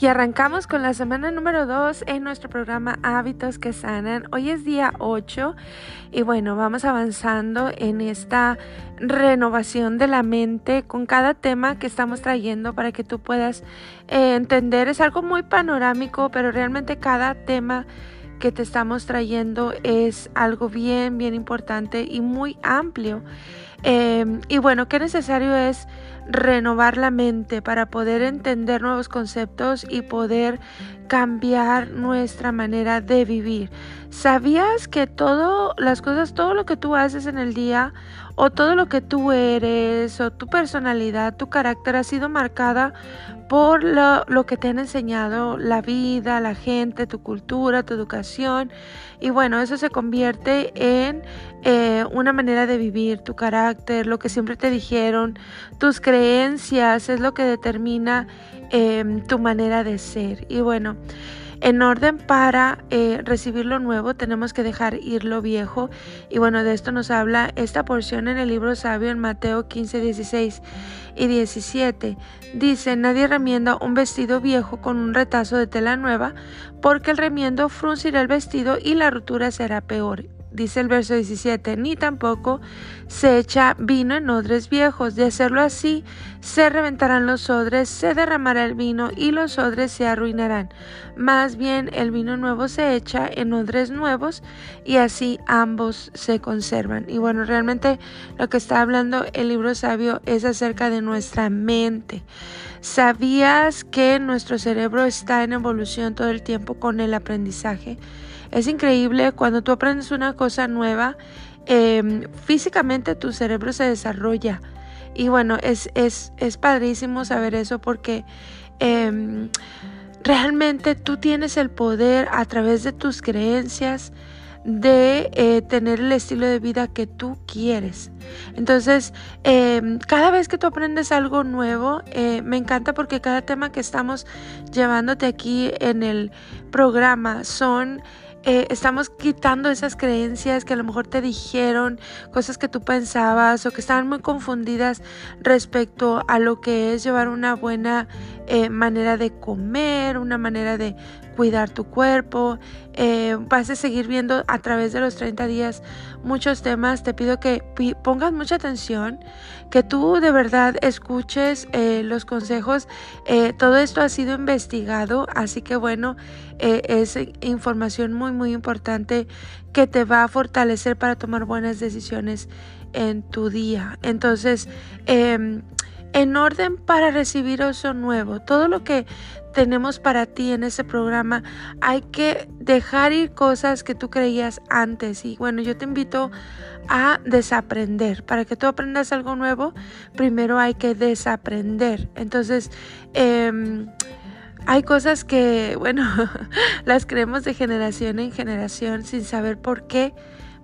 Y arrancamos con la semana número 2 en nuestro programa Hábitos que Sanan. Hoy es día 8 y bueno, vamos avanzando en esta renovación de la mente con cada tema que estamos trayendo para que tú puedas eh, entender. Es algo muy panorámico, pero realmente cada tema que te estamos trayendo es algo bien, bien importante y muy amplio. Em, y bueno, qué necesario es renovar la mente para poder entender nuevos conceptos y poder cambiar nuestra manera de vivir. ¿Sabías que todo las cosas, todo lo que tú haces en el día o todo lo que tú eres o tu personalidad, tu carácter ha sido marcada por lo, que te han enseñado la vida, la gente, tu cultura, tu educación? Y bueno, eso se convierte en eh, una manera de vivir, tu carácter, lo que siempre te dijeron, tus creencias, es lo que determina em, tu manera de ser. Y bueno, en orden para eh, recibir lo nuevo tenemos que dejar ir lo viejo. Y bueno, de esto nos habla esta porción en el libro sabio en Mateo 15, 16 y 17. Dice, nadie remienda un vestido viejo con un retazo de tela nueva, porque el remiendo fruncirá el vestido y la rotura será peor dice el verso 17, ni tampoco se echa vino en odres viejos. De hacerlo así, se reventarán los odres, se derramará el vino y los odres se arruinarán. Más bien el vino nuevo se echa en odres nuevos y así ambos se conservan. Y bueno, realmente lo que está hablando el libro sabio es acerca de nuestra mente. ¿Sabías que nuestro cerebro está en evolución todo el tiempo con el aprendizaje? Es increíble cuando tú aprendes una cosa nueva, em, físicamente tu cerebro se desarrolla. Y bueno, es, es, es padrísimo saber eso porque em, realmente tú tienes el poder a través de tus creencias de eh, tener el estilo de vida que tú quieres. Entonces, em, cada vez que tú aprendes algo nuevo, eh, me encanta porque cada tema que estamos llevándote aquí en el programa son eh, estamos quitando esas creencias que a lo mejor te dijeron, cosas que tú pensabas o que estaban muy confundidas respecto a lo que es llevar una buena eh, manera de comer, una manera de cuidar tu cuerpo. Eh, vas a seguir viendo a través de los 30 días muchos temas. Te pido que pongas mucha atención, que tú de verdad escuches eh, los consejos. Eh, todo esto ha sido investigado, así que bueno, es información muy, muy importante que te va a fortalecer para tomar buenas decisiones en tu día. Entonces, em, en orden para recibir eso nuevo. Todo lo que tenemos para ti en ese programa, hay que dejar ir cosas que tú creías antes. Y bueno, yo te invito a desaprender. Para que tú aprendas algo nuevo, primero hay que desaprender. Entonces, em, hay cosas que, bueno, las creemos de generación en generación sin saber por qué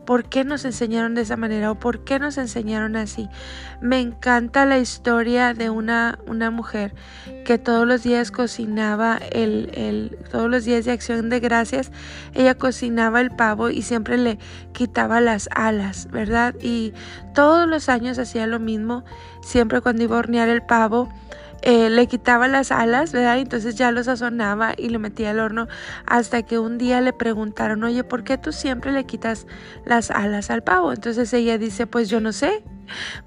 por qué nos enseñaron de esa manera o por qué nos enseñaron así. Me encanta la historia de una, una mujer que todos los días cocinaba el, el, todos los días de acción de gracias, ella cocinaba el pavo y siempre le quitaba las alas, ¿verdad? Y todos los años hacía lo mismo, siempre cuando iba a hornear el pavo eh, le quitaba las alas, ¿verdad? Entonces ya lo sazonaba y lo metía al horno hasta que un día le preguntaron, oye, ¿por qué tú siempre le quitas las alas al pavo? Entonces ella dice, pues yo no sé,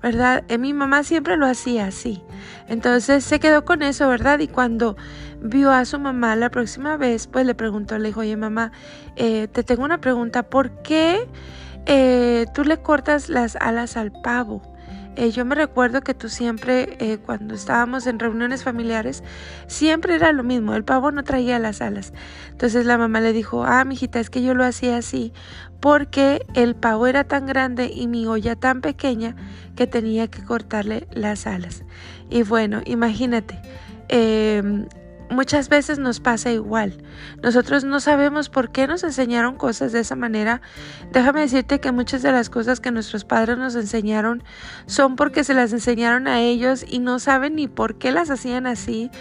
¿verdad? Eh, mi mamá siempre lo hacía así. Entonces se quedó con eso, ¿verdad? Y cuando vio a su mamá la próxima vez, pues le preguntó, le dijo, oye mamá, eh, te tengo una pregunta, ¿por qué tú le cortas las alas al pavo? Eh, yo me recuerdo que tú siempre, eh, cuando estábamos en reuniones familiares, siempre era lo mismo, el pavo no traía las alas. Entonces la mamá le dijo, ah, mijita, es que yo lo hacía así, porque el pavo era tan grande y mi olla tan pequeña que tenía que cortarle las alas. Y bueno, imagínate, em, muchas veces nos pasa igual. Nosotros no sabemos por qué nos enseñaron cosas de esa manera. Déjame decirte que muchas de las cosas que nuestros padres nos enseñaron son porque se las enseñaron a ellos y no saben ni por qué las hacían así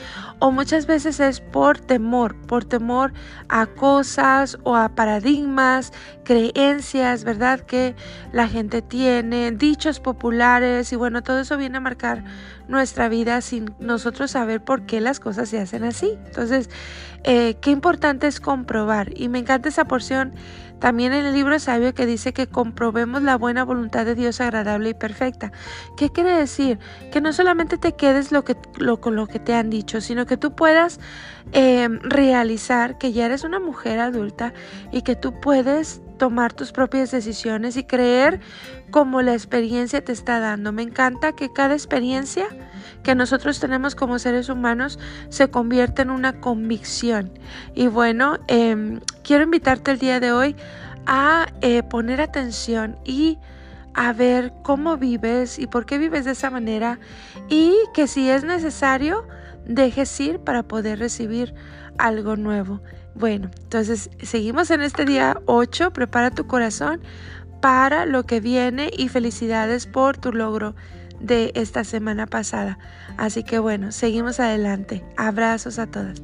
o muchas veces es por temor, por temor a cosas o a paradigmas, creencias, ¿verdad? Que la gente tiene, dichos populares y bueno, todo eso viene a marcar nuestra vida sin nosotros saber por qué las cosas se hacen así. Entonces, eh, qué importante es comprobar y me encanta esa porción también en el libro sabio que dice que comprobemos la buena voluntad de Dios agradable y perfecta. ¿Qué quiere decir? Que no solamente te quedes lo que, lo, con lo que te han dicho, sino que tú puedas em, realizar que ya eres una mujer adulta y que tú puedes tomar tus propias decisiones y creer como la experiencia te está dando. Me encanta que cada experiencia que nosotros tenemos como seres humanos se convierte en una convicción. Y bueno, em, quiero invitarte el día de hoy a eh, poner atención y a ver cómo vives y por qué vives de esa manera y que si es necesario dejes ir para poder recibir algo nuevo. Bueno, entonces seguimos en este día 8, prepara tu corazón para lo que viene y felicidades por tu logro de esta semana pasada. Así que bueno, seguimos adelante. Abrazos a todas.